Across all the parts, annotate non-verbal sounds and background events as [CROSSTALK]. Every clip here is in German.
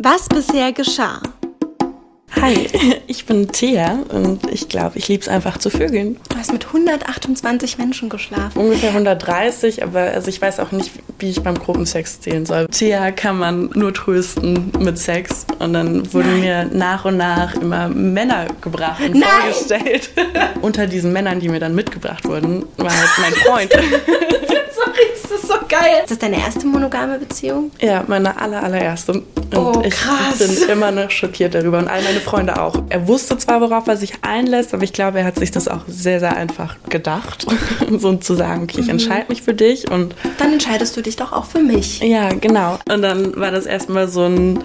Was bisher geschah. Hi, [LAUGHS] ich bin Thea und ich glaube, ich liebe es einfach zu vögeln. Du hast mit 128 Menschen geschlafen. Ungefähr 130, aber also ich weiß auch nicht, wie ich beim Gruppensex zählen soll. Thea kann man nur trösten mit Sex und dann wurden Nein. mir nach und nach immer Männer gebracht und Nein. vorgestellt. [LAUGHS] Unter diesen Männern, die mir dann mitgebracht wurden, war halt mein Freund. [LAUGHS] Das ist so geil. Ist das deine erste monogame Beziehung? Ja, meine aller, allererste. Und Oh, ich krass. bin immer noch schockiert darüber und all meine Freunde auch. Er wusste zwar, worauf er sich einlässt, aber ich glaube, er hat sich das auch sehr, sehr einfach gedacht. [LAUGHS] so zu sagen, okay, Mhm. ich entscheide mich für dich und Dann entscheidest du dich doch auch für mich. ja, genau. Und dann war das erstmal so ein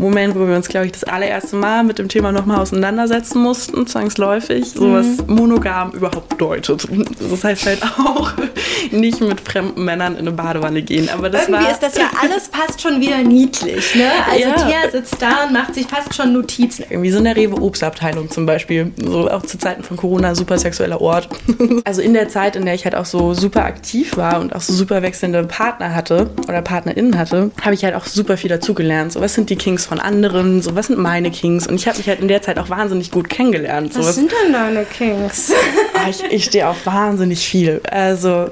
Moment, wo wir uns, glaube ich, das allererste Mal mit dem Thema nochmal auseinandersetzen mussten, zwangsläufig, so was Mhm. monogam überhaupt bedeutet. Das heißt halt auch [LAUGHS] nicht mit fremden Männern in eine Badewanne gehen. Aber das Irgendwie war ist das ja alles fast schon wieder niedlich, ne? Also Ja. Thea sitzt da und macht sich fast schon Notizen. irgendwie so in der Rewe-Obstabteilung zum Beispiel. So auch zu Zeiten von Corona super sexueller Ort. [LAUGHS] Also in der Zeit, in der ich halt auch so super aktiv war und auch so super wechselnde Partner hatte oder PartnerInnen hatte, habe ich halt auch super viel dazugelernt. So, was sind die Kings von anderen? So, was sind meine Kings? Und ich habe mich halt in der Zeit auch wahnsinnig gut kennengelernt. So, Was sind denn deine Kings? Ah, ich, ich stehe auf wahnsinnig viel. Also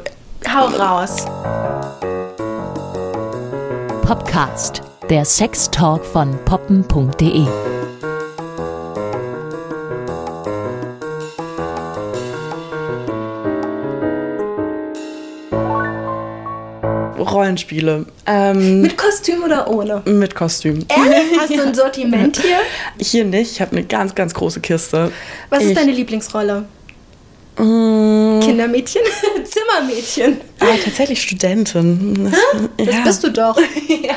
Hau raus. Podcast, der Sextalk von poppen.de. Rollenspiele. Ähm, Mit Kostüm oder ohne? mit Kostüm. Ehrlich? Hast du ein Sortiment [LAUGHS] hier? Hier nicht. Ich habe eine ganz, ganz große Kiste. Was ist Ich- deine Lieblingsrolle? Mm, Kindermädchen? [LAUGHS] Zimmermädchen? ah, tatsächlich Studentin. Das Ja. bist du doch. [LAUGHS] ja,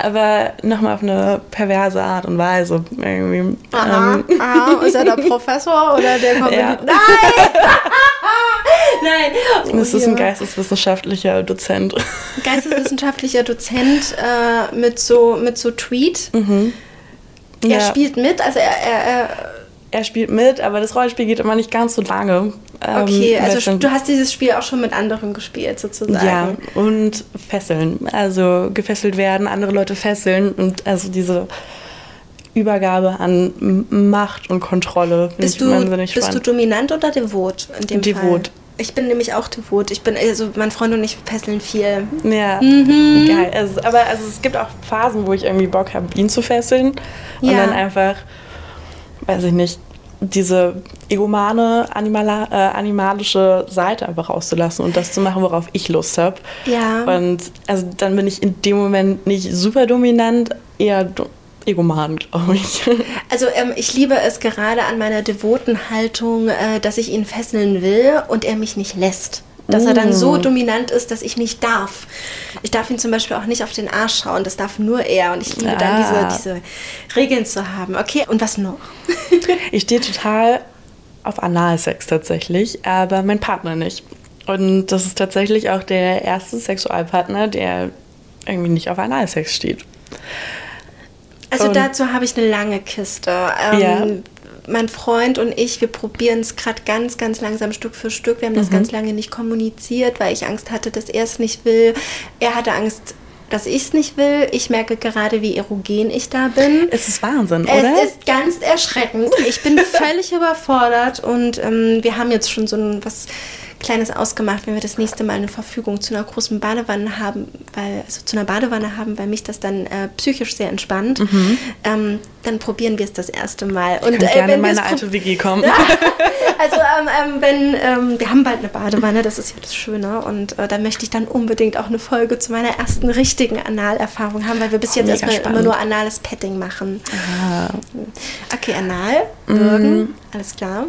aber nochmal auf eine perverse Art und Weise. Irgendwie. Aha, Ähm, aha. Ist er der [LAUGHS] Professor oder der Kommilitonen? Ja. Nein! Nein! das ist ein Oh, geisteswissenschaftlicher Dozent. Geisteswissenschaftlicher Dozent äh, mit, so, mit so Tweet. Er Mhm. Ja. spielt mit, also er, er, er Er spielt mit, aber das Rollenspiel geht immer nicht ganz so lange. Ähm, okay, weil also du hast dieses Spiel auch schon mit anderen gespielt, sozusagen. Ja, und fesseln. Also gefesselt werden, andere Leute fesseln und also diese Übergabe an Macht und Kontrolle. Bist, du, bist du dominant oder devot in dem Devot. Fall? Ich bin nämlich auch devot. Ich bin, also mein Freund und ich fesseln viel. Ja, Mhm. geil. Also, aber also es gibt auch Phasen, wo ich irgendwie Bock habe, ihn zu fesseln. Und Ja. dann einfach, weiß ich nicht, diese egomane, animala, äh, animalische Seite einfach rauszulassen und das zu machen, worauf ich Lust habe. Ja. Und also dann bin ich in dem Moment nicht super dominant, eher do egoman, glaube ich. [LAUGHS] Also ähm, ich liebe es gerade an meiner devoten Haltung, äh, dass ich ihn fesseln will und er mich nicht lässt. Dass er dann so dominant ist, dass ich nicht darf. Ich darf ihn zum Beispiel auch nicht auf den Arsch schauen, das darf nur er. Und ich liebe dann Ah. diese, diese Regeln zu haben. Okay, und was noch? [LAUGHS] [LAUGHS] Ich stehe total auf Analsex tatsächlich, aber mein Partner nicht. Und das ist tatsächlich auch der erste Sexualpartner, der irgendwie nicht auf Analsex steht. Also Und- dazu habe ich eine lange Kiste. Ähm, Ja. Mein Freund und ich, wir probieren es gerade ganz, ganz langsam Stück für Stück. Wir haben Mhm. das ganz lange nicht kommuniziert, weil ich Angst hatte, dass er es nicht will. Er hatte Angst, dass ich es nicht will. Ich merke gerade, wie erogen ich da bin. Es ist Wahnsinn, oder? Es ist ganz erschreckend. Ich bin völlig [LAUGHS] überfordert und ähm, wir haben jetzt schon so ein was Kleines ausgemacht, wenn wir das nächste Mal eine Verfügung zu einer großen Badewanne haben, weil also zu einer Badewanne haben, weil mich das dann äh, psychisch sehr entspannt. Ähm, dann probieren wir es das erste Mal. Und Mhm. ich kann gerne in meine alte WG kommen. [LAUGHS] also ähm, ähm, wenn ähm, wir haben bald eine Badewanne, das ist ja das Schöne und äh, da möchte ich dann unbedingt auch eine Folge zu meiner ersten richtigen Analerfahrung haben, weil wir bis jetzt Mega erstmal spannend. immer nur anales Petting machen. Ah. Okay, anal, würgen, alles klar.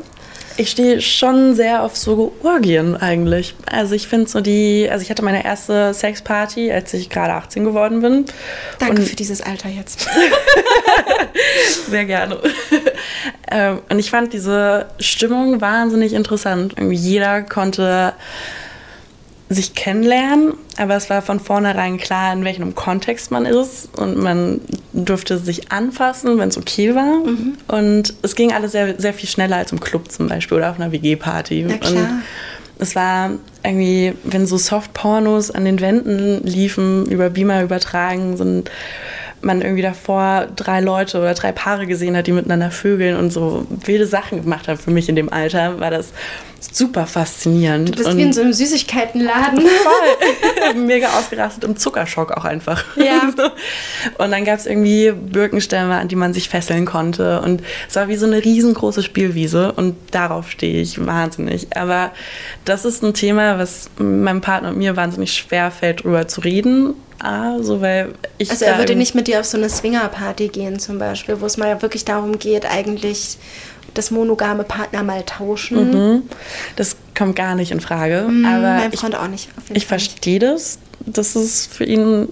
Ich stehe schon sehr auf so Orgien eigentlich. Also ich finde so die, also ich hatte meine erste Sexparty, als ich gerade 18 geworden bin. Danke Und- für dieses Alter jetzt. [LAUGHS] Sehr gerne. ähm, und ich fand diese Stimmung wahnsinnig interessant. Jeder konnte sich kennenlernen, aber es war von vornherein klar, in welchem Kontext man ist und man durfte sich anfassen, wenn es okay war. Und es ging alles sehr, sehr viel schneller als im Club zum Beispiel oder auf einer WG-Party. Und es war irgendwie, wenn so Soft-Pornos an den Wänden liefen, über Beamer übertragen, so ein man irgendwie davor drei Leute oder drei Paare gesehen hat, die miteinander vögeln und so wilde Sachen gemacht haben für mich in dem Alter, war das super faszinierend. Du bist und wie in so einem Süßigkeitenladen. [LAUGHS] voll [LAUGHS] mega ausgerastet im Zuckerschock auch einfach. Ja. [LAUGHS] Und dann gab es irgendwie Birkenstämme, an die man sich fesseln konnte. Und es war wie so eine riesengroße Spielwiese und darauf stehe ich wahnsinnig. Aber das ist ein Thema, was meinem Partner und mir wahnsinnig schwer fällt, drüber zu reden. Ah, so weil ich Also er würde nicht mit dir auf so eine Swingerparty gehen zum Beispiel, wo es mal wirklich darum geht, eigentlich das monogame Partner mal tauschen. Mhm. Das kommt gar nicht in Frage. Mm, aber mein ich, Freund auch nicht. auf jeden ich verstehe das, dass es für ihn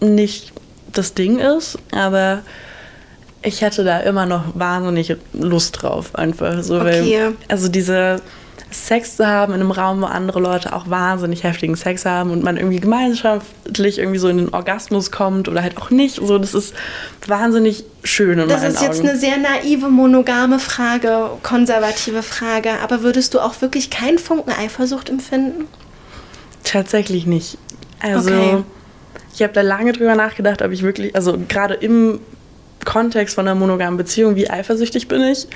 nicht das Ding ist, aber ich hätte da immer noch wahnsinnig Lust drauf, einfach so. Okay. Weil, also diese Sex zu haben in einem Raum, wo andere Leute auch wahnsinnig heftigen Sex haben und man irgendwie gemeinschaftlich irgendwie so in den Orgasmus kommt oder halt auch nicht. So, das ist wahnsinnig schön in Das ist jetzt Augen. eine sehr naive, monogame Frage, konservative Frage. Aber würdest du auch wirklich keinen Funken Eifersucht empfinden? Tatsächlich nicht. Also, Okay. ich habe da lange drüber nachgedacht, ob ich wirklich, also gerade im Kontext von einer monogamen Beziehung, wie eifersüchtig bin ich.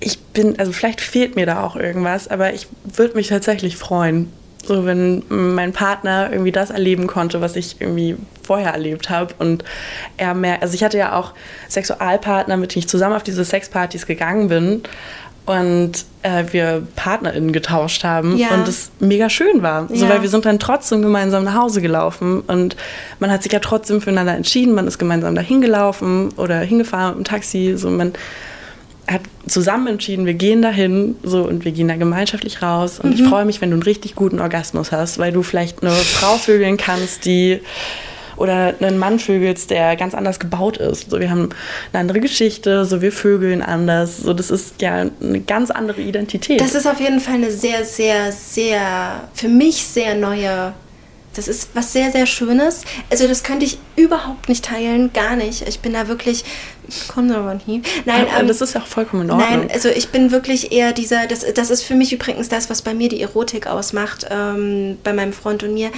Ich bin, also vielleicht fehlt mir da auch irgendwas, aber ich würde mich tatsächlich freuen, so wenn mein Partner irgendwie das erleben konnte, was ich irgendwie vorher erlebt habe und er mehr, also ich hatte ja auch Sexualpartner, mit denen ich zusammen auf diese Sexpartys gegangen bin und äh, wir PartnerInnen getauscht haben Ja. und es mega schön war. So, Ja. weil wir sind dann trotzdem gemeinsam nach Hause gelaufen und man hat sich ja trotzdem füreinander entschieden, man ist gemeinsam dahin gelaufen oder hingefahren mit dem Taxi, so man hat zusammen entschieden, wir gehen dahin, so und wir gehen da gemeinschaftlich raus und ich freue mich, wenn du einen richtig guten Orgasmus hast, weil du vielleicht eine Frau vögeln kannst, die oder einen Mann vögelst, der ganz anders gebaut ist. So, wir haben eine andere Geschichte, so wir vögeln anders. So, das ist ja eine ganz andere Identität. Das ist auf jeden Fall eine sehr, sehr, sehr, für mich sehr neue. Das ist was sehr, sehr Schönes. Also das könnte ich überhaupt nicht teilen, gar nicht. Ich bin da wirklich konservativ. Nein, Aber ähm, das ist ja auch vollkommen in Ordnung. Nein, also ich bin wirklich eher dieser, das, das ist für mich übrigens das, was bei mir die Erotik ausmacht, ähm, bei meinem Freund und mir.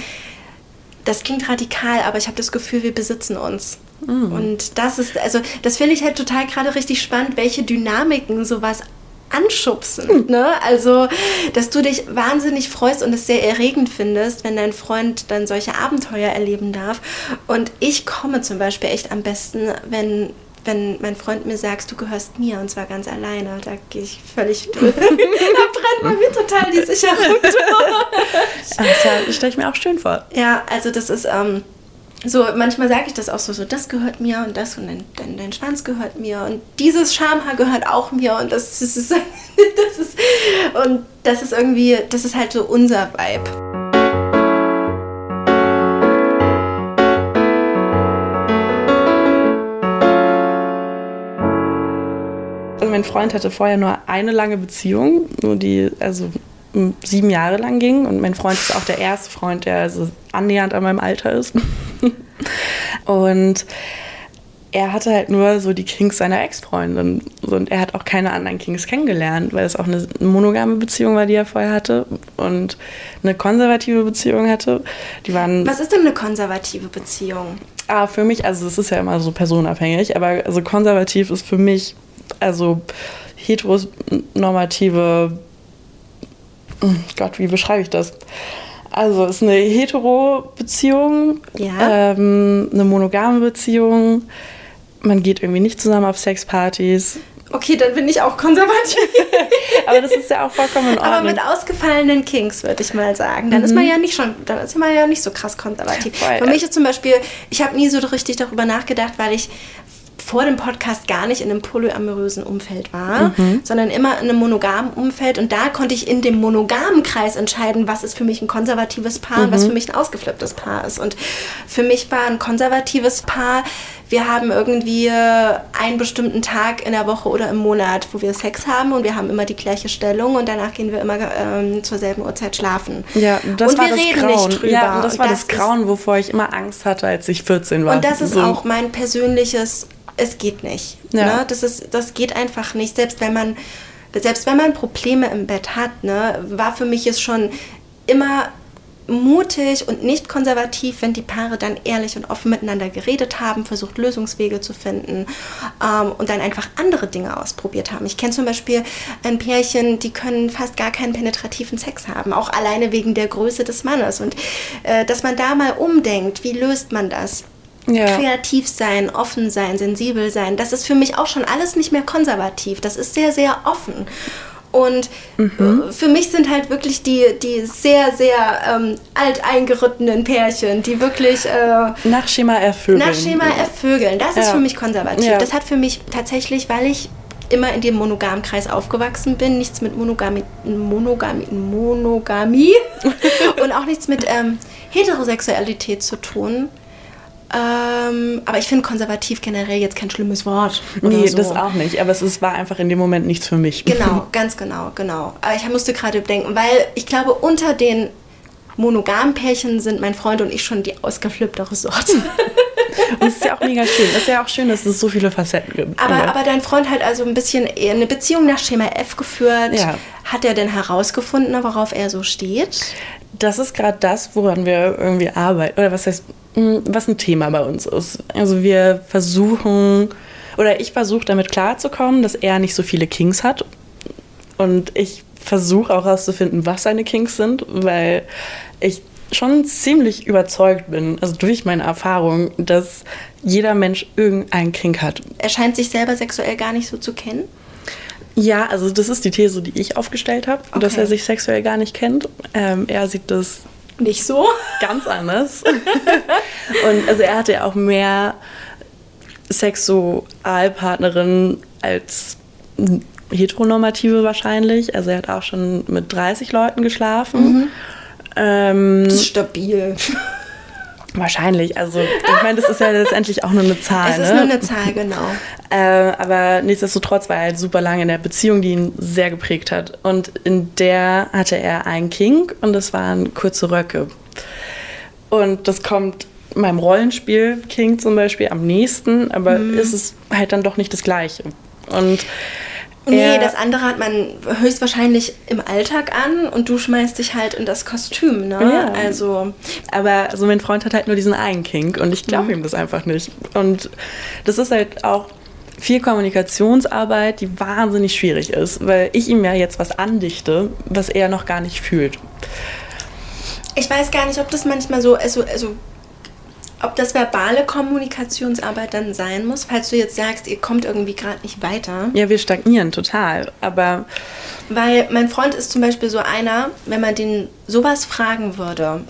Das klingt radikal, aber ich habe das Gefühl, wir besitzen uns. Mm. Und das ist, also das finde ich halt total gerade richtig spannend, welche Dynamiken sowas anschubsen. Ne? Also, dass du dich wahnsinnig freust und es sehr erregend findest, wenn dein Freund dann solche Abenteuer erleben darf. Und ich komme zum Beispiel echt am besten, wenn wenn mein Freund mir sagt, du gehörst mir und zwar ganz alleine, da gehe ich völlig [LAUGHS] da brennt bei mir total die Sicherung [LAUGHS] durch. das stelle ich mir auch schön vor. Ja, also das ist ähm, so, manchmal sage ich das auch so, so, das gehört mir und das und dein, dein, dein Schwanz gehört mir und dieses Schamhaar gehört auch mir und das, das ist, [LAUGHS] das ist, und das ist irgendwie, das ist halt so unser Vibe. Mein Freund hatte vorher nur eine lange Beziehung, nur die also sieben Jahre lang ging. Und mein Freund ist auch der erste Freund, der also annähernd an meinem Alter ist. [LAUGHS] und er hatte halt nur so die Kings seiner Ex-Freundin. So, Und er hat auch keine anderen Kings kennengelernt, weil es auch eine monogame Beziehung war, die er vorher hatte. Und eine konservative Beziehung hatte. Die waren Was ist denn eine konservative Beziehung? Ah, für mich, also es ist ja immer so personenabhängig, aber also konservativ ist für mich, also heteronormative, Hm, Gott, wie beschreibe ich das? Also es ist eine hetero-Beziehung, Ja. ähm, eine monogame Beziehung, man geht irgendwie nicht zusammen auf Sexpartys, Okay, dann bin ich auch konservativ. [LAUGHS] aber das ist ja auch vollkommen in Ordnung. Aber mit ausgefallenen Kings, würde ich mal sagen. Dann ist man ja nicht schon, dann ist man ja nicht so krass konservativ. Voll. Für mich ist zum Beispiel, ich habe nie so richtig darüber nachgedacht, weil ich vor dem Podcast gar nicht in einem polyamorösen Umfeld war, sondern immer in einem monogamen Umfeld. Und da konnte ich in dem monogamen Kreis entscheiden, was ist für mich ein konservatives Paar und was für mich ein ausgeflipptes Paar ist. Und für mich war ein konservatives Paar, wir haben irgendwie äh, einen bestimmten Tag in der Woche oder im Monat, wo wir Sex haben und wir haben immer die gleiche Stellung und danach gehen wir immer ähm, zur selben Uhrzeit schlafen. ja, das und war wir das reden Grauen. nicht drüber. Ja, und das war das, ist- Grauen, wovor ich immer Angst hatte, als ich 14 war. Und das ist So. auch mein persönliches, es geht nicht. Ja. Ne? Das, ist, das geht einfach nicht. Selbst wenn man, selbst wenn man Probleme im Bett hat, ne, war für mich es schon immer mutig und nicht konservativ, wenn die Paare dann ehrlich und offen miteinander geredet haben, versucht Lösungswege zu finden ähm, und dann einfach andere Dinge ausprobiert haben. Ich kenne zum Beispiel ein Pärchen, die können fast gar keinen penetrativen Sex haben, auch alleine wegen der Größe des Mannes. Und äh, dass man da mal umdenkt, wie löst man das? Ja. Kreativ sein, offen sein, sensibel sein, das ist für mich auch schon alles nicht mehr konservativ. Das ist sehr, sehr offen. Und mhm. für mich sind halt wirklich die, die sehr, sehr ähm, alteingerittenen Pärchen, die wirklich. Äh, nach Schema ervögeln. Nach Schema ervögeln. Das ja. ist für mich konservativ. Ja. Das hat für mich tatsächlich, weil ich immer in dem Monogamkreis aufgewachsen bin, nichts mit Monogamie, Monogamie, Monogamie [LAUGHS] und auch nichts mit ähm, Heterosexualität zu tun. Ähm, aber ich finde konservativ generell jetzt kein schlimmes Wort. Nee, so. das auch nicht. Aber es ist, war einfach in dem Moment nichts für mich. Genau, [LAUGHS] ganz genau, genau. Aber ich musste gerade denken, weil ich glaube, unter den monogamen Pärchen sind mein Freund und ich schon die ausgeflipptere Sorte. [LAUGHS] Und es ist ja auch mega schön. Es ist ja auch schön, dass es so viele Facetten gibt. Aber, aber dein Freund hat also ein bisschen eine Beziehung nach Schema F geführt. Ja. Hat er denn herausgefunden, worauf er so steht? Das ist gerade das, woran wir irgendwie arbeiten. Oder was heißt, hm, was ein Thema bei uns ist. Also wir versuchen, oder ich versuche damit klarzukommen, dass er nicht so viele Kings hat. Und ich versuche auch herauszufinden, was seine Kings sind, weil ich schon ziemlich überzeugt bin, also durch meine Erfahrung, dass jeder Mensch irgendeinen Kink hat. Er scheint sich selber sexuell gar nicht so zu kennen. Ja, also das ist die These, die ich aufgestellt habe, okay. dass er sich sexuell gar nicht kennt. Ähm, er sieht das nicht so. Ganz anders. [LAUGHS] und also er hatte ja auch mehr Sexualpartnerinnen als heteronormative wahrscheinlich. Also er hat auch schon mit 30 Leuten geschlafen. Mhm. Ähm, das ist stabil. Wahrscheinlich. Also ich meine, das ist ja letztendlich auch nur eine Zahl. Es ist ne? nur eine Zahl, genau. Äh, aber nichtsdestotrotz war er halt super lange in der Beziehung, die ihn sehr geprägt hat. Und in der hatte er einen King und das waren kurze Röcke. Und das kommt meinem Rollenspiel King zum Beispiel am nächsten, aber mhm. ist es halt dann doch nicht das Gleiche. Und Nee, das andere hat man höchstwahrscheinlich im Alltag an und du schmeißt dich halt in das Kostüm, ne? Ja. Also. Aber also mein Freund hat halt nur diesen einen Kink und ich glaube mhm. ihm das einfach nicht. Und das ist halt auch viel Kommunikationsarbeit, die wahnsinnig schwierig ist, weil ich ihm ja jetzt was andichte, was er noch gar nicht fühlt. Ich weiß gar nicht, ob das manchmal so, also, also ob das verbale Kommunikationsarbeit dann sein muss, falls du jetzt sagst, ihr kommt irgendwie gerade nicht weiter. Ja, wir stagnieren total, aber. Weil mein Freund ist zum Beispiel so einer, wenn man den sowas fragen würde,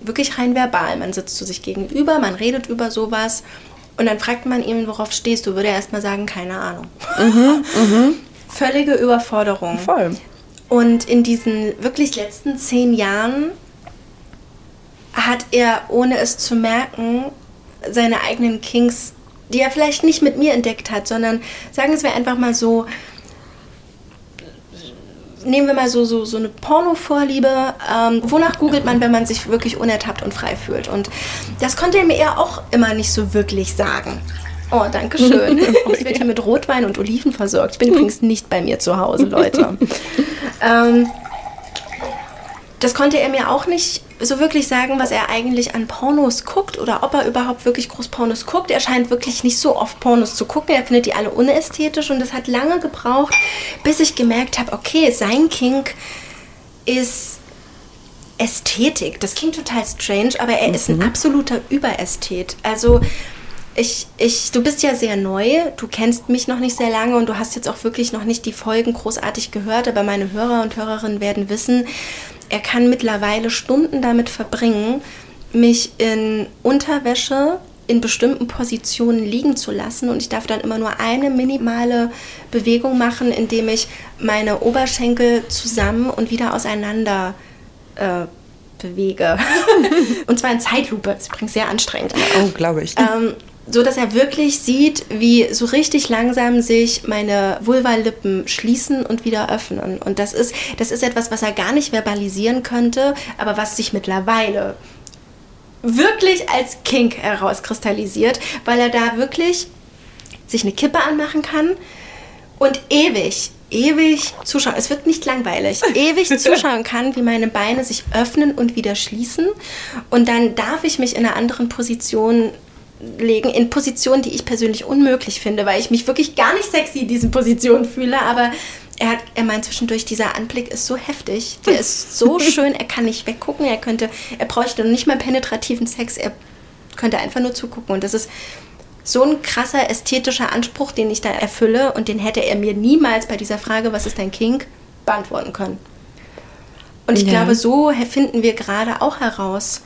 wirklich rein verbal, man sitzt zu sich gegenüber, man redet über sowas und dann fragt man ihn, worauf stehst du, würde er erstmal sagen, keine Ahnung. Mhm, mh. [LAUGHS] Völlige Überforderung. Voll. Und in diesen wirklich letzten zehn Jahren hat er, ohne es zu merken, seine eigenen Kings, die er vielleicht nicht mit mir entdeckt hat, sondern sagen es wir einfach mal so, nehmen wir mal so, so, so eine Porno-Vorliebe. Ähm, wonach googelt man, wenn man sich wirklich unertappt und frei fühlt? Und das konnte er mir ja auch immer nicht so wirklich sagen. Oh, danke schön. [LAUGHS] Ich werde hier mit Rotwein und Oliven versorgt. Ich bin übrigens nicht bei mir zu Hause, Leute. [LAUGHS] ähm, das konnte er mir auch nicht so wirklich sagen, was er eigentlich an Pornos guckt oder ob er überhaupt wirklich groß Pornos guckt. Er scheint wirklich nicht so oft Pornos zu gucken. Er findet die alle unästhetisch und es hat lange gebraucht, bis ich gemerkt habe, okay, sein Kink ist Ästhetik. Das klingt total strange, aber er mhm. ist ein mhm. absoluter Überästhet. Also ich, ich, du bist ja sehr neu, du kennst mich noch nicht sehr lange und du hast jetzt auch wirklich noch nicht die Folgen großartig gehört, aber meine Hörer und Hörerinnen werden wissen, er kann mittlerweile Stunden damit verbringen, mich in Unterwäsche in bestimmten Positionen liegen zu lassen und ich darf dann immer nur eine minimale Bewegung machen, indem ich meine Oberschenkel zusammen und wieder auseinander äh, bewege. [LAUGHS] und zwar in Zeitlupe. Das ist übrigens sehr anstrengend. Oh, glaube ich. Ähm, so dass er wirklich sieht, wie so richtig langsam sich meine Vulvalippen schließen und wieder öffnen. Und das ist, das ist etwas, was er gar nicht verbalisieren könnte, aber was sich mittlerweile wirklich als Kink herauskristallisiert, weil er da wirklich sich eine Kippe anmachen kann und ewig ewig zuschauen, es wird nicht langweilig, [LAUGHS] ewig zuschauen kann, wie meine Beine sich öffnen und wieder schließen. Und dann darf ich mich in einer anderen Position legen, in Positionen, die ich persönlich unmöglich finde, weil ich mich wirklich gar nicht sexy in diesen Positionen fühle, aber er, hat, er meint zwischendurch, dieser Anblick ist so heftig, der ist so [LAUGHS] schön, er kann nicht weggucken, er könnte, er bräuchte nicht mal penetrativen Sex, er könnte einfach nur zugucken. Und das ist so ein krasser ästhetischer Anspruch, den ich da erfülle. Und den hätte er mir niemals bei dieser Frage, was ist dein Kink, beantworten können. Und ich ja. glaube, so finden wir gerade auch heraus,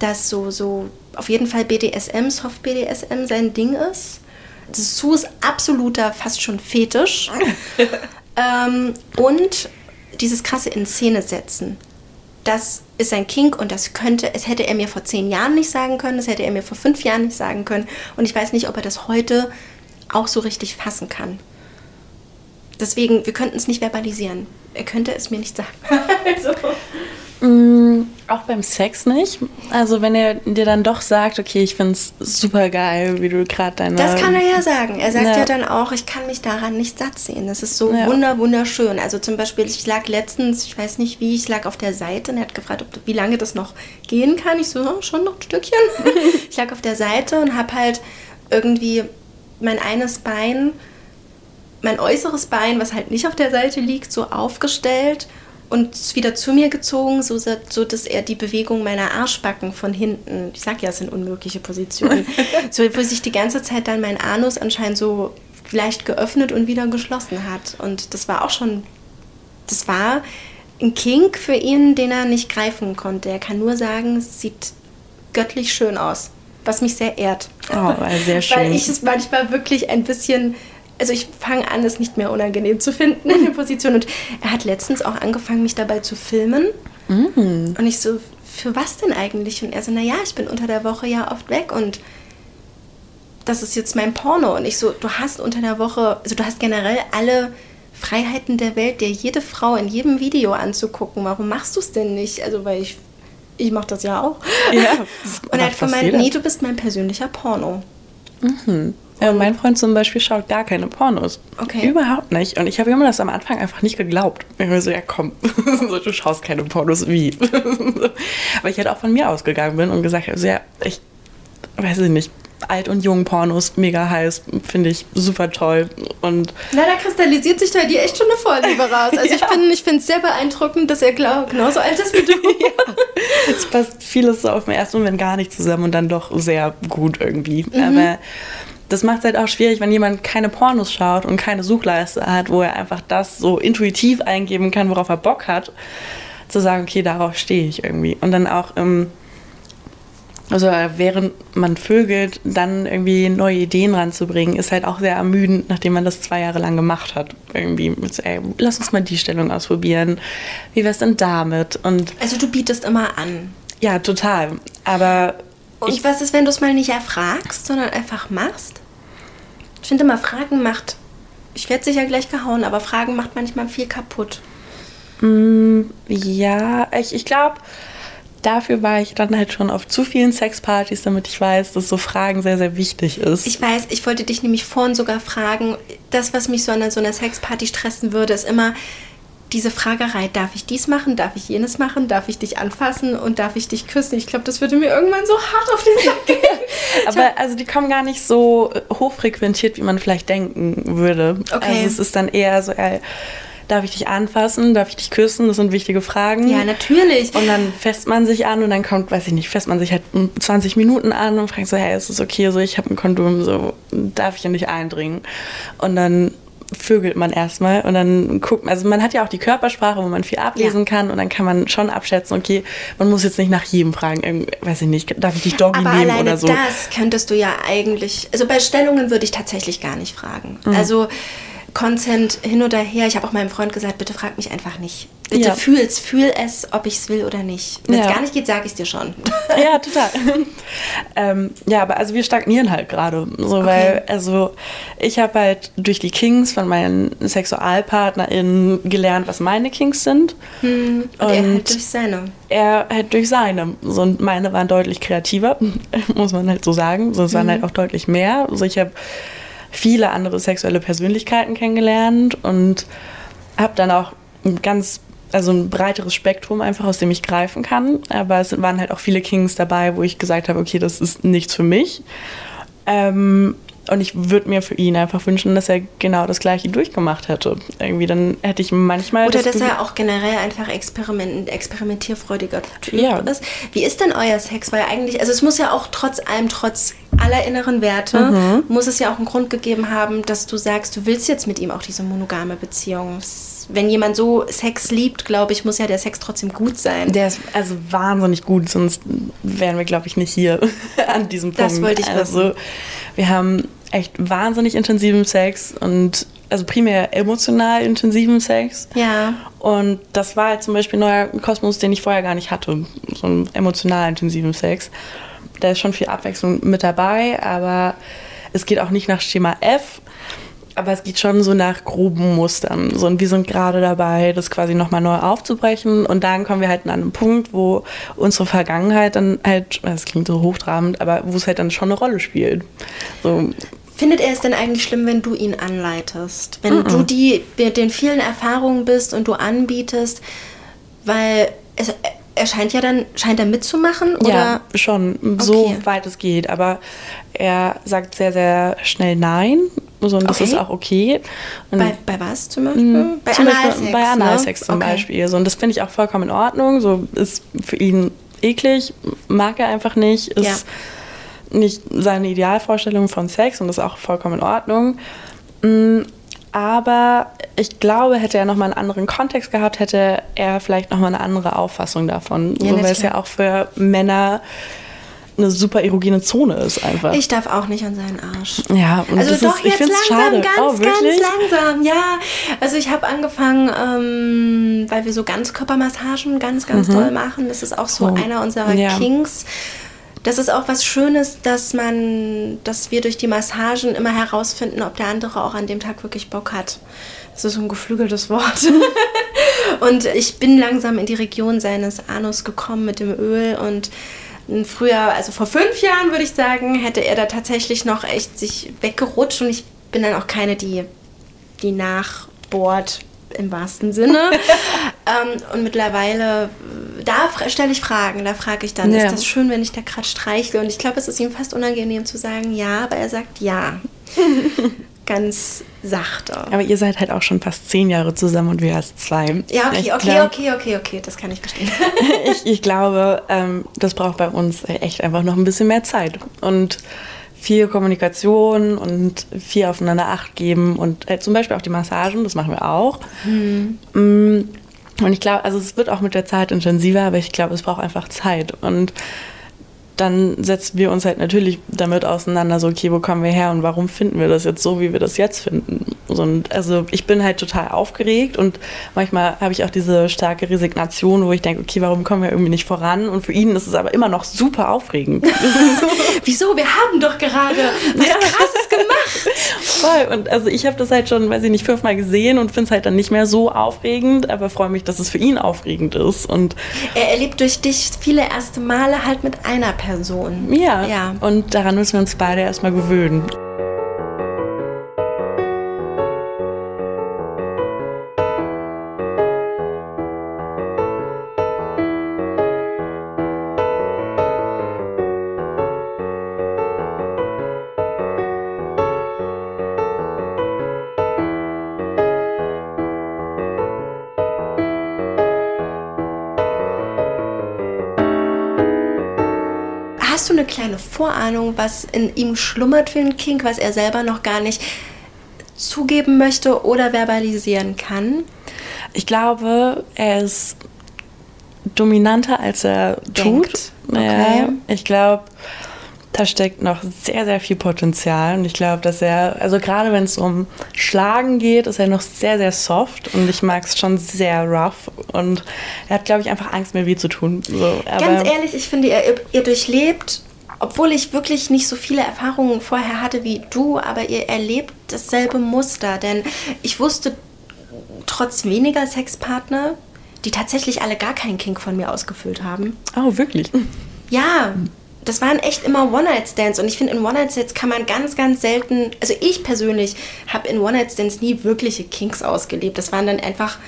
dass so, so auf jeden Fall BDSM, Soft BDSM sein Ding ist. Dessous ist absoluter, fast schon Fetisch. [LAUGHS] ähm, und dieses krasse in Szene setzen. Das ist ein Kink und das könnte, es hätte er mir vor zehn Jahren nicht sagen können, das hätte er mir vor fünf Jahren nicht sagen können. Und ich weiß nicht, ob er das heute auch so richtig fassen kann. Deswegen, wir könnten es nicht verbalisieren. Er könnte es mir nicht sagen. [LAUGHS] also. Mm, auch beim Sex nicht. Also wenn er dir dann doch sagt, okay, ich finde es super geil, wie du gerade deine... Das kann er ja sagen. Er sagt ja. ja. dann auch, ich kann mich daran nicht satt sehen. Das ist so ja. wunder, wunderschön. Also zum Beispiel, ich lag letztens, ich weiß nicht wie, ich lag auf der Seite und er hat gefragt, ob, wie lange das noch gehen kann. Ich so, oh, schon noch ein Stückchen. [LAUGHS] ich lag auf der Seite und habe halt irgendwie mein eines Bein, mein äußeres Bein, was halt nicht auf der Seite liegt, so aufgestellt und wieder zu mir gezogen, so, so dass er die Bewegung meiner Arschbacken von hinten, ich sag ja, es sind unmögliche Positionen, [LAUGHS] so wo sich die ganze Zeit dann mein Anus anscheinend so leicht geöffnet und wieder geschlossen hat. Und das war auch schon, das war ein Kink für ihn, den er nicht greifen konnte. Er kann nur sagen, es sieht göttlich schön aus, was mich sehr ehrt. Oh, sehr [LAUGHS] schön. Weil ich es manchmal wirklich ein bisschen also ich fange an, es nicht mehr unangenehm zu finden in der Position. Und er hat letztens auch angefangen, mich dabei zu filmen. Mm. Und ich so, für was denn eigentlich? Und er so, naja, ich bin unter der Woche ja oft weg und das ist jetzt mein Porno. Und ich so, du hast unter der Woche, also du hast generell alle Freiheiten der Welt, dir jede Frau in jedem Video anzugucken. Warum machst du es denn nicht? Also, weil ich, ich mache das ja auch. Ja, [LAUGHS] und er hat gemeint, nee, du bist mein persönlicher Porno. Mhm. Ja, mein Freund zum Beispiel schaut gar keine Pornos. Okay. Überhaupt nicht. Und ich habe ihm das am Anfang einfach nicht geglaubt. Ich mir so, ja komm, [LAUGHS] du schaust keine Pornos, wie? [LAUGHS] Weil ich halt auch von mir ausgegangen bin und gesagt habe, also, ja, ich weiß ich nicht, alt und jung Pornos mega heiß, finde ich super toll. Und da kristallisiert sich da dir echt schon eine Vorliebe [LAUGHS] raus. Also ja. ich, ich finde es sehr beeindruckend, dass er glaub, genauso alt ist wie du. ja. Es passt vieles so auf den ersten Moment gar nicht zusammen und dann doch sehr gut irgendwie. Mhm. Aber das macht es halt auch schwierig, wenn jemand keine Pornos schaut und keine Suchleiste hat, wo er einfach das so intuitiv eingeben kann, worauf er Bock hat, zu sagen, okay, darauf stehe ich irgendwie. Und dann auch ähm, also während man vögelt, dann irgendwie neue Ideen ranzubringen, ist halt auch sehr ermüdend, nachdem man das zwei Jahre lang gemacht hat. Irgendwie, ey, lass uns mal die Stellung ausprobieren. Wie wär's denn damit? Und also du bietest immer an. Ja, total. Aber und ich, was ist, wenn du es mal nicht erfragst, sondern einfach machst? Ich finde immer, Fragen macht, ich werde sicher gleich gehauen, aber Fragen macht manchmal viel kaputt. Mm, ja, ich, ich glaube, dafür war ich dann halt schon auf zu vielen Sexpartys, damit ich weiß, dass so Fragen sehr, sehr wichtig ist. Ich weiß, ich wollte dich nämlich vorhin sogar fragen, das, was mich so an so einer Sexparty stressen würde, ist immer, diese Fragerei, darf ich dies machen, darf ich jenes machen, darf ich dich anfassen und darf ich dich küssen? Ich glaube, das würde mir irgendwann so hart auf den Sack gehen. [LAUGHS] Aber also die kommen gar nicht so hochfrequentiert, wie man vielleicht denken würde. Okay. Also es ist dann eher so, ey, darf ich dich anfassen, darf ich dich küssen? Das sind wichtige Fragen. Ja, natürlich. Und dann fässt man sich an und dann kommt, weiß ich nicht, fässt man sich halt 20 Minuten an und fragt so, hey, ist es okay, so ich habe ein Kondom, so darf ich ja nicht eindringen? Und dann vögelt man erstmal und dann guckt man, also man hat ja auch die Körpersprache, wo man viel ablesen ja. kann und dann kann man schon abschätzen, okay, man muss jetzt nicht nach jedem fragen, weiß ich nicht, darf ich dich Doggy Aber nehmen oder so. das könntest du ja eigentlich, also bei Stellungen würde ich tatsächlich gar nicht fragen. Mhm. Also Consent hin oder her. Ich habe auch meinem Freund gesagt, bitte frag mich einfach nicht. Bitte ja. fühl's, fühl es, ob ich es will oder nicht. Wenn es ja. gar nicht geht, sage ich es dir schon. [LAUGHS] Ja, total. ähm, ja, aber also wir stagnieren halt gerade. So, okay. weil, also ich habe halt durch die Kings von meinen SexualpartnerInnen gelernt, was meine Kings sind. Hm. Und, und er halt durch seine. Er halt durch seine. So, und meine waren deutlich kreativer, [LAUGHS] muss man halt so sagen. So, es waren mhm. halt auch deutlich mehr. Also ich habe viele andere sexuelle Persönlichkeiten kennengelernt und habe dann auch ein ganz also ein breiteres Spektrum einfach, aus dem ich greifen kann. Aber es waren halt auch viele Kings dabei, wo ich gesagt habe, okay, das ist nichts für mich. Ähm, und ich würde mir für ihn einfach wünschen, dass er genau das Gleiche durchgemacht hätte. Irgendwie, dann hätte ich manchmal. Oder das dass er auch generell einfach experiment, experimentierfreudiger Typ ja. ist. Wie ist denn euer Sex? Weil eigentlich, also es muss ja auch trotz allem, trotz aller inneren Werte, mhm. muss es ja auch einen Grund gegeben haben, dass du sagst, du willst jetzt mit ihm auch diese monogame Beziehung. Wenn jemand so Sex liebt, glaube ich, muss ja der Sex trotzdem gut sein. Der ist also wahnsinnig gut, sonst wären wir, glaube ich, nicht hier [LAUGHS] an diesem Punkt. Das wollte ich also, wissen. Wir haben echt wahnsinnig intensiven Sex und also primär emotional intensiven Sex. Ja. Und das war halt zum Beispiel ein neuer Kosmos, den ich vorher gar nicht hatte. So einen emotional intensiven Sex. Da ist schon viel Abwechslung mit dabei, aber es geht auch nicht nach Schema F, aber es geht schon so nach groben Mustern. So, und wir sind gerade dabei, das quasi nochmal neu aufzubrechen. Und dann kommen wir halt an einen Punkt, wo unsere Vergangenheit dann halt, das klingt so hochtrabend, aber wo es halt dann schon eine Rolle spielt. So, Findet er es denn eigentlich schlimm, wenn du ihn anleitest? Wenn mm -mm. du die mit den vielen Erfahrungen bist und du anbietest, weil es, er scheint ja dann, scheint er mitzumachen? Oder? Ja, schon, so okay. weit es geht. Aber er sagt sehr, sehr schnell Nein. So, und das okay. ist auch okay. bei, bei was zum Beispiel? Mhm, bei Analsex. Bei Analsex ne? zum okay. Beispiel. So, und das finde ich auch vollkommen in Ordnung. So ist für ihn eklig, mag er einfach nicht, ist ja nicht seine Idealvorstellung von Sex und das ist auch vollkommen in Ordnung. Mm, aber ich glaube, hätte er nochmal einen anderen Kontext gehabt, hätte er vielleicht nochmal eine andere Auffassung davon. Ja, so, weil es ja auch für Männer eine super erogene Zone ist einfach. Ich darf auch nicht an seinen Arsch. Ja, und also doch ist, jetzt langsam, schade. ganz, oh, ganz langsam. Ja, also ich habe angefangen, ähm, weil wir so Ganzkörpermassagen ganz, ganz mhm. toll machen. Das ist auch so oh. einer unserer ja. Kings das ist auch was Schönes, dass man, dass wir durch die Massagen immer herausfinden, ob der andere auch an dem Tag wirklich Bock hat. Das ist so ein geflügeltes Wort. [LAUGHS] und ich bin langsam in die Region seines Anus gekommen mit dem Öl und früher, also vor fünf Jahren würde ich sagen, hätte er da tatsächlich noch echt sich weggerutscht und ich bin dann auch keine, die, die nachbohrt im wahrsten Sinne. [LAUGHS] ähm, und mittlerweile, da stelle ich Fragen, da frage ich dann, ja. ist das schön, wenn ich da gerade streichle? Und ich glaube, es ist ihm fast unangenehm zu sagen ja, aber er sagt ja. [LAUGHS] Ganz sachte. Aber ihr seid halt auch schon fast zehn Jahre zusammen und wir erst zwei. Ja, okay, ich okay, glaub, okay, okay, okay, das kann ich verstehen. [LAUGHS] ich, ich glaube, ähm, das braucht bei uns echt einfach noch ein bisschen mehr Zeit. Und viel Kommunikation und viel aufeinander Acht geben und äh, zum Beispiel auch die Massagen, das machen wir auch. Mhm. Und ich glaube, also es wird auch mit der Zeit intensiver, aber ich glaube, es braucht einfach Zeit. Und dann setzen wir uns halt natürlich damit auseinander, so, okay, wo kommen wir her und warum finden wir das jetzt so, wie wir das jetzt finden? Und also ich bin halt total aufgeregt und manchmal habe ich auch diese starke Resignation, wo ich denke, okay, warum kommen wir irgendwie nicht voran? Und für ihn ist es aber immer noch super aufregend. [LAUGHS] [LAUGHS] Wieso? Wir haben doch gerade was ja. Krasses gemacht. [LAUGHS] Voll. Und also ich habe das halt schon, weiß ich nicht, fünfmal gesehen und finde es halt dann nicht mehr so aufregend, aber freue mich, dass es für ihn aufregend ist. Und er erlebt durch dich viele erste Male halt mit einer Person. Person. Ja. ja. Und daran müssen wir uns beide erstmal gewöhnen. Kleine Vorahnung, was in ihm schlummert für einen Kink, was er selber noch gar nicht zugeben möchte oder verbalisieren kann? Ich glaube, er ist dominanter, als er Denkt. tut. Okay. Ja, ich glaube, da steckt noch sehr, sehr viel Potenzial. Und ich glaube, dass er, also gerade wenn es um Schlagen geht, ist er noch sehr, sehr soft. Und ich mag es schon sehr rough. Und er hat, glaube ich, einfach Angst, mir weh zu tun. So, Ganz ehrlich, ich finde, ihr, ihr durchlebt obwohl ich wirklich nicht so viele Erfahrungen vorher hatte wie du, aber ihr erlebt dasselbe Muster. Denn ich wusste trotz weniger Sexpartner, die tatsächlich alle gar keinen Kink von mir ausgefüllt haben. Oh, wirklich? Ja, das waren echt immer One-Night-Stands und ich finde, in One-Night-Stands kann man ganz, ganz selten, also ich persönlich habe in One-Night-Stands nie wirkliche Kinks ausgelebt. Das waren dann einfach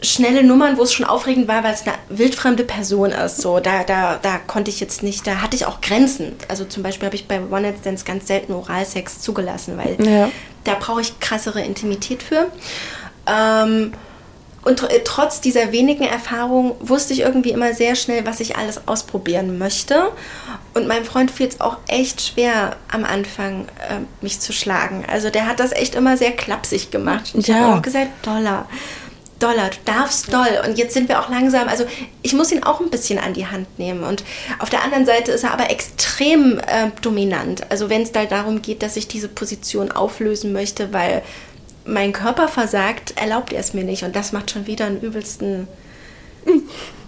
schnelle Nummern, wo es schon aufregend war, weil es eine wildfremde Person ist. So, da, da, da konnte ich jetzt nicht, da hatte ich auch Grenzen. Also zum Beispiel habe ich bei One-Night-Stands ganz selten Oralsex zugelassen, weil ja. da brauche ich krassere Intimität für. Ähm, und tr trotz dieser wenigen Erfahrungen wusste ich irgendwie immer sehr schnell, was ich alles ausprobieren möchte. Und meinem Freund fiel es auch echt schwer am Anfang, äh, mich zu schlagen. Also der hat das echt immer sehr klapsig gemacht. Und ich ja. habe auch gesagt, Dollar. Dollar, du darfst doll. Und jetzt sind wir auch langsam, also ich muss ihn auch ein bisschen an die Hand nehmen. Und auf der anderen Seite ist er aber extrem äh, dominant. Also wenn es da darum geht, dass ich diese Position auflösen möchte, weil mein Körper versagt, erlaubt er es mir nicht. Und das macht schon wieder einen übelsten. [LAUGHS]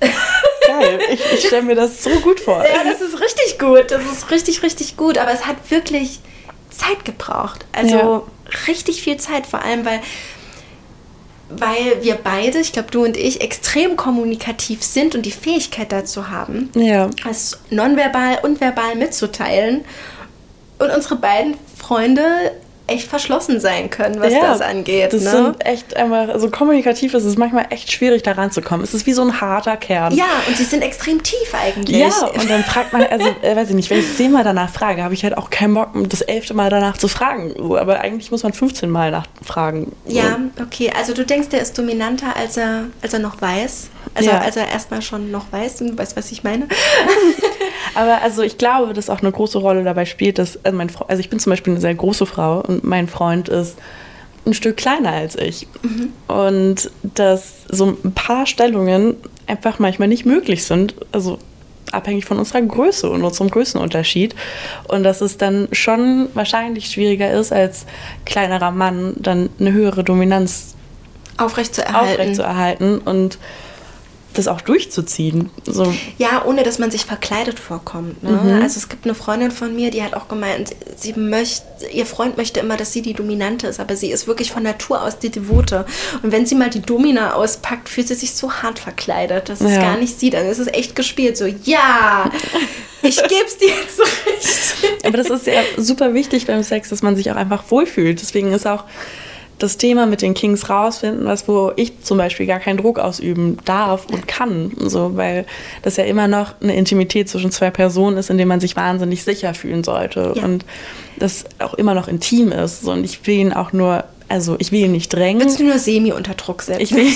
Geil, ich, ich stelle mir das so gut vor. Ja, das ist richtig gut. Das ist richtig, richtig gut. Aber es hat wirklich Zeit gebraucht. Also ja. richtig viel Zeit, vor allem, weil weil wir beide, ich glaube du und ich, extrem kommunikativ sind und die Fähigkeit dazu haben, ja. es nonverbal und verbal mitzuteilen. Und unsere beiden Freunde echt verschlossen sein können, was ja, das angeht. Das ne? sind echt einfach, also kommunikativ ist es manchmal echt schwierig, da ranzukommen. Es ist wie so ein harter Kern. Ja, und sie sind extrem tief eigentlich. Ja, und dann fragt man, also äh, weiß ich nicht, wenn ich zehnmal danach frage, habe ich halt auch keinen Bock, das elfte Mal danach zu fragen. Aber eigentlich muss man 15 Mal nachfragen. Ja, okay. Also du denkst, der ist dominanter, als er, als er noch weiß. Also ja. als er erstmal schon noch weiß, du weißt, was ich meine. [LAUGHS] Aber also ich glaube, dass auch eine große Rolle dabei spielt, dass also, mein Fre also ich bin zum Beispiel eine sehr große Frau und mein Freund ist ein Stück kleiner als ich. Mhm. Und dass so ein paar Stellungen einfach manchmal nicht möglich sind. Also abhängig von unserer Größe und unserem Größenunterschied. Und dass es dann schon wahrscheinlich schwieriger ist, als kleinerer Mann dann eine höhere Dominanz aufrechtzuerhalten. aufrechtzuerhalten. Und das auch durchzuziehen. So. Ja, ohne dass man sich verkleidet vorkommt. Ne? Mhm. Also es gibt eine Freundin von mir, die hat auch gemeint, sie möchte, ihr Freund möchte immer, dass sie die Dominante ist, aber sie ist wirklich von Natur aus die Devote. Und wenn sie mal die Domina auspackt, fühlt sie sich so hart verkleidet, dass ja. es gar nicht sieht. Dann ist es echt gespielt. So, ja, ich geb's dir jetzt recht. aber das ist ja super wichtig beim Sex, dass man sich auch einfach wohlfühlt. Deswegen ist auch das Thema mit den Kings rausfinden, was wo ich zum Beispiel gar keinen Druck ausüben darf und kann, so, weil das ja immer noch eine Intimität zwischen zwei Personen ist, in der man sich wahnsinnig sicher fühlen sollte ja. und das auch immer noch intim ist. So, und ich will ihn auch nur also ich will ihn nicht drängen. Willst du nur semi unter Druck setzen? Ich, [LAUGHS] ich,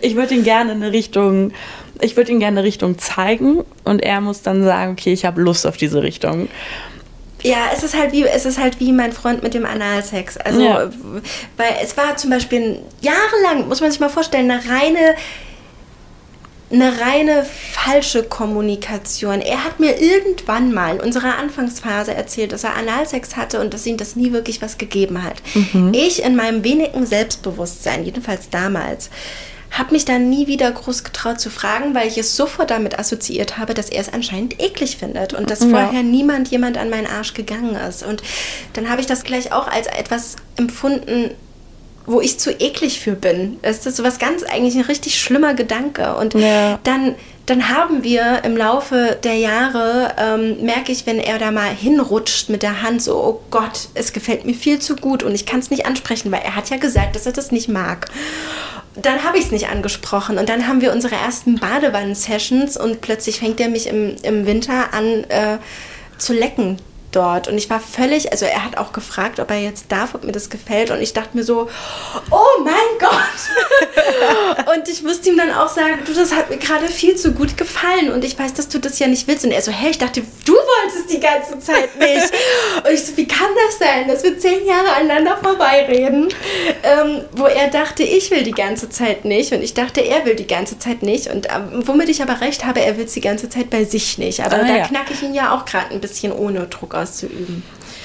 ich würde ihn gerne in eine Richtung, ich würde ihn gerne eine Richtung zeigen und er muss dann sagen, okay, ich habe Lust auf diese Richtung. Ja, es ist halt wie, es ist halt wie mein Freund mit dem Analsex. Also, ja. weil es war zum Beispiel jahrelang, muss man sich mal vorstellen, eine reine eine reine falsche Kommunikation. Er hat mir irgendwann mal in unserer Anfangsphase erzählt, dass er Analsex hatte und dass ihm das nie wirklich was gegeben hat. Mhm. Ich in meinem wenigen Selbstbewusstsein, jedenfalls damals, habe mich dann nie wieder groß getraut zu fragen, weil ich es sofort damit assoziiert habe, dass er es anscheinend eklig findet und dass ja. vorher niemand jemand an meinen Arsch gegangen ist. Und dann habe ich das gleich auch als etwas empfunden, wo ich zu eklig für bin. Es ist so was ganz eigentlich ein richtig schlimmer Gedanke. Und ja. dann, dann haben wir im Laufe der Jahre, ähm, merke ich, wenn er da mal hinrutscht mit der Hand, so, oh Gott, es gefällt mir viel zu gut und ich kann es nicht ansprechen, weil er hat ja gesagt, dass er das nicht mag dann habe ich es nicht angesprochen. Und dann haben wir unsere ersten Badewannen-Sessions und plötzlich fängt er mich im, im Winter an äh, zu lecken dort. Und ich war völlig, also er hat auch gefragt, ob er jetzt darf, ob mir das gefällt. Und ich dachte mir so, oh mein Gott! [LAUGHS] und ich musste ihm dann auch sagen, du, das hat mir gerade viel zu gut gefallen. Und ich weiß, dass du das ja nicht willst. Und er so, hey, ich dachte, du wolltest die ganze Zeit nicht. [LAUGHS] und ich so, wie kann das sein, dass wir zehn Jahre aneinander vorbeireden? Ähm, wo er dachte, ich will die ganze Zeit nicht. Und ich dachte, er will die ganze Zeit nicht. Und ähm, womit ich aber recht habe, er will es die ganze Zeit bei sich nicht. Aber ah, da ja. knacke ich ihn ja auch gerade ein bisschen ohne Druck aus auszuüben.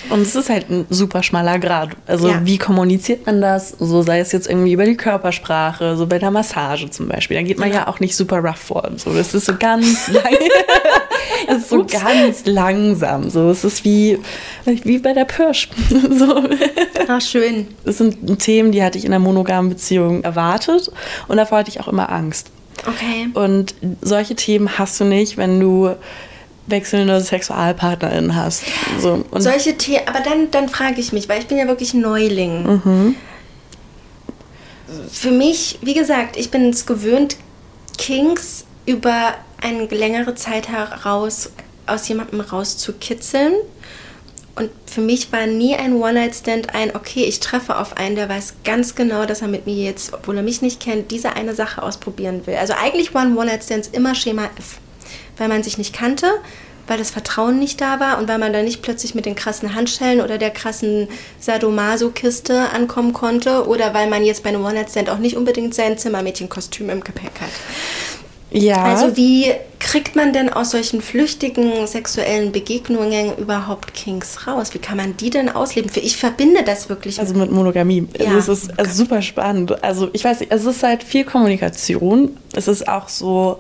Und es ist halt ein super schmaler Grad. Also ja. wie kommuniziert man das? So sei es jetzt irgendwie über die Körpersprache, so bei der Massage zum Beispiel. Da geht man ja, ja auch nicht super rough vor. So, das ist so ganz [LAUGHS] lang, [LAUGHS] das ist so ganz langsam. So, es ist wie, wie bei der Pirsch. [LAUGHS] so. Ach, schön. Das sind Themen, die hatte ich in einer monogamen Beziehung erwartet und davor hatte ich auch immer Angst. Okay. Und solche Themen hast du nicht, wenn du wechselnde SexualpartnerInnen hast. So, Solche Themen, aber dann, dann frage ich mich, weil ich bin ja wirklich Neuling. Mhm. Für mich, wie gesagt, ich bin es gewöhnt, Kings über eine längere Zeit heraus aus jemandem rauszukitzeln. Und für mich war nie ein One-Night-Stand ein, okay, ich treffe auf einen, der weiß ganz genau, dass er mit mir jetzt, obwohl er mich nicht kennt, diese eine Sache ausprobieren will. Also eigentlich waren One-Night-Stands immer Schema F, weil man sich nicht kannte, weil das Vertrauen nicht da war und weil man da nicht plötzlich mit den krassen Handschellen oder der krassen Sadomaso-Kiste ankommen konnte oder weil man jetzt bei einem One-Night-Stand auch nicht unbedingt sein Zimmermädchenkostüm im Gepäck hat. ja, Also wie kriegt man denn aus solchen flüchtigen sexuellen Begegnungen überhaupt Kings raus? Wie kann man die denn ausleben? Ich verbinde das wirklich also mit Monogamie. Ja. Also es ist also super spannend. Also ich weiß nicht, es ist halt viel Kommunikation. Es ist auch so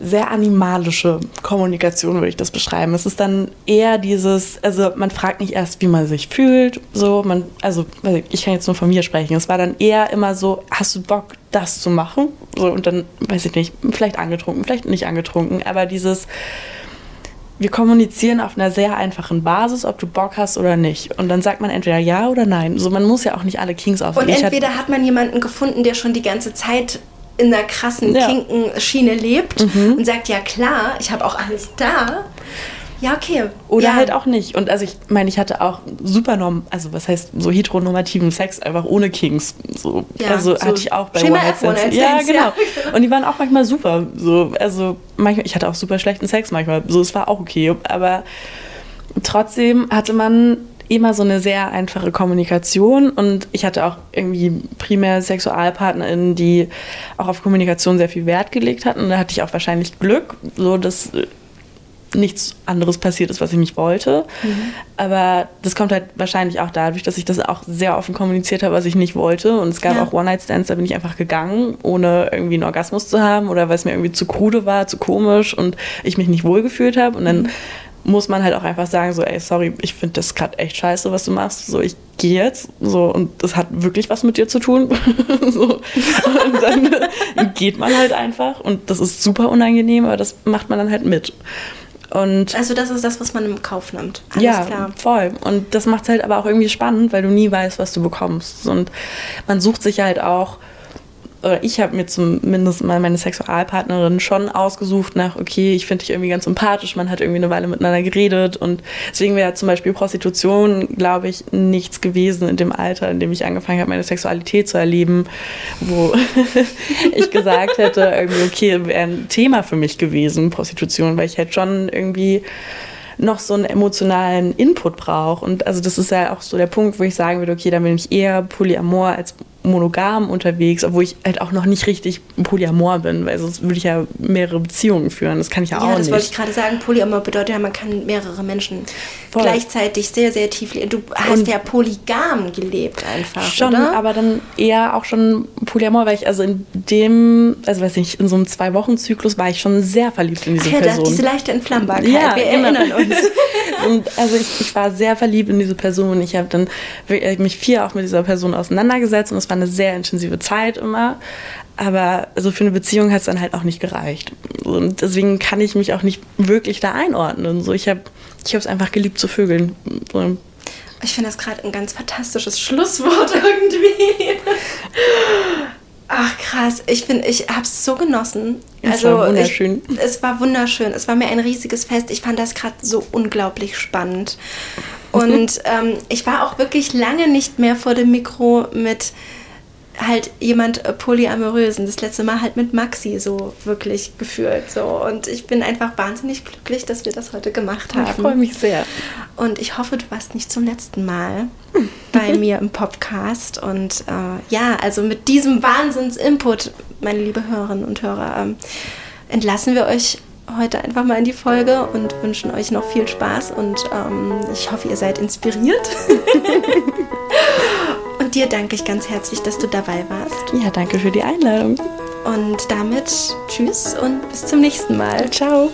sehr animalische Kommunikation, würde ich das beschreiben. Es ist dann eher dieses, also man fragt nicht erst, wie man sich fühlt, so, man, also ich kann jetzt nur von mir sprechen. Es war dann eher immer so, hast du Bock, das zu machen? So, und dann, weiß ich nicht, vielleicht angetrunken, vielleicht nicht angetrunken, aber dieses, wir kommunizieren auf einer sehr einfachen Basis, ob du Bock hast oder nicht. Und dann sagt man entweder ja oder nein. So, man muss ja auch nicht alle Kings Und aufnehmen. Ich hatte- entweder hat man jemanden gefunden, der schon die ganze Zeit in einer krassen Ja. Kinkenschiene lebt und sagt, ja klar, ich habe auch alles da. Ja, okay. Oder ja. halt auch nicht. Und also ich meine, ich hatte auch super norm, also was heißt so heteronormativen Sex, einfach ohne Kings. So. Ja, also so hatte ich auch bei Schema One Night Stands. Night Ja, genau. Und die waren auch manchmal super. So, also manchmal, ich hatte auch super schlechten Sex manchmal. So, es war auch okay. Aber trotzdem hatte man immer so eine sehr einfache Kommunikation und ich hatte auch irgendwie primär SexualpartnerInnen, die auch auf Kommunikation sehr viel Wert gelegt hatten und da hatte ich auch wahrscheinlich Glück, so dass äh, nichts anderes passiert ist, was ich nicht wollte. Aber das kommt halt wahrscheinlich auch dadurch, dass ich das auch sehr offen kommuniziert habe, was ich nicht wollte. Und es gab Ja. auch One-Night-Stands, da bin ich einfach gegangen, ohne irgendwie einen Orgasmus zu haben oder weil es mir irgendwie zu krude war, zu komisch und ich mich nicht wohlgefühlt habe. Und dann muss man halt auch einfach sagen, so, ey, sorry, ich finde das gerade echt scheiße, was du machst. So, ich gehe jetzt. So, und das hat wirklich was mit dir zu tun. [LAUGHS] so. Und dann [LAUGHS] geht man halt einfach. Und das ist super unangenehm, aber das macht man dann halt mit. Und Also das ist das, was man im Kauf nimmt. Alles ja, klar. voll. Und das macht es halt aber auch irgendwie spannend, weil du nie weißt, was du bekommst. Und man sucht sich halt auch, oder ich habe mir zumindest mal meine Sexualpartnerin schon ausgesucht nach, okay, ich finde dich irgendwie ganz sympathisch, man hat irgendwie eine Weile miteinander geredet und deswegen wäre zum Beispiel Prostitution, glaube ich, nichts gewesen in dem Alter, in dem ich angefangen habe, meine Sexualität zu erleben, wo [LAUGHS] ich gesagt hätte, irgendwie, okay, wäre ein Thema für mich gewesen, Prostitution, weil ich halt schon irgendwie noch so einen emotionalen Input brauche. Und also das ist ja auch so der Punkt, wo ich sagen würde, okay, da bin ich eher polyamor als monogam unterwegs, obwohl ich halt auch noch nicht richtig polyamor bin, weil sonst würde ich ja mehrere Beziehungen führen. Das kann ich ja, Ja, auch das wollte ich nicht. gerade sagen. Polyamor bedeutet ja, man kann mehrere Menschen Voll. gleichzeitig sehr, sehr tief leben. Du hast Und- ja polygam gelebt einfach, Schon, oder? aber dann eher auch schon polyamor, weil ich also in dem, also weiß nicht, in so einem zwei-Wochen-Zyklus war ich schon sehr verliebt in diese ja, Person. das, diese leichte Entflammbarkeit. Ja, Wir genau. erinnern uns. [LAUGHS] Und also ich, ich war sehr verliebt in diese Person. Ich habe dann mich viel auch mit dieser Person auseinandergesetzt und es war eine sehr intensive Zeit immer. Aber also für eine Beziehung hat es dann halt auch nicht gereicht. Und deswegen kann ich mich auch nicht wirklich da einordnen. So, ich habe ich es einfach geliebt zu vögeln. So, Ich finde das gerade ein ganz fantastisches Schlusswort [LAUGHS] irgendwie. Ach krass, ich finde, ich habe es so genossen. Also, Es war wunderschön. Ich, es war wunderschön. Es war mir ein riesiges Fest. Ich fand das gerade so unglaublich spannend. Und [LAUGHS] ähm, ich war auch wirklich lange nicht mehr vor dem Mikro mit halt jemand äh, polyamorösen. Das letzte Mal halt mit Maxi so wirklich gefühlt. So. Und ich bin einfach wahnsinnig glücklich, dass wir das heute gemacht haben. ich freue mich sehr. Und ich hoffe, du warst nicht zum letzten Mal bei [LAUGHS] mir im Podcast. Und äh, ja, also mit diesem Wahnsinns-Input, meine liebe Hörerinnen und Hörer, ähm, entlassen wir euch heute einfach mal in die Folge und wünschen euch noch viel Spaß. Und ähm, ich hoffe, ihr seid inspiriert. [LAUGHS] und dir danke ich ganz herzlich, dass du dabei warst. Ja, danke für die Einladung. Und damit tschüss und bis zum nächsten Mal. Ciao.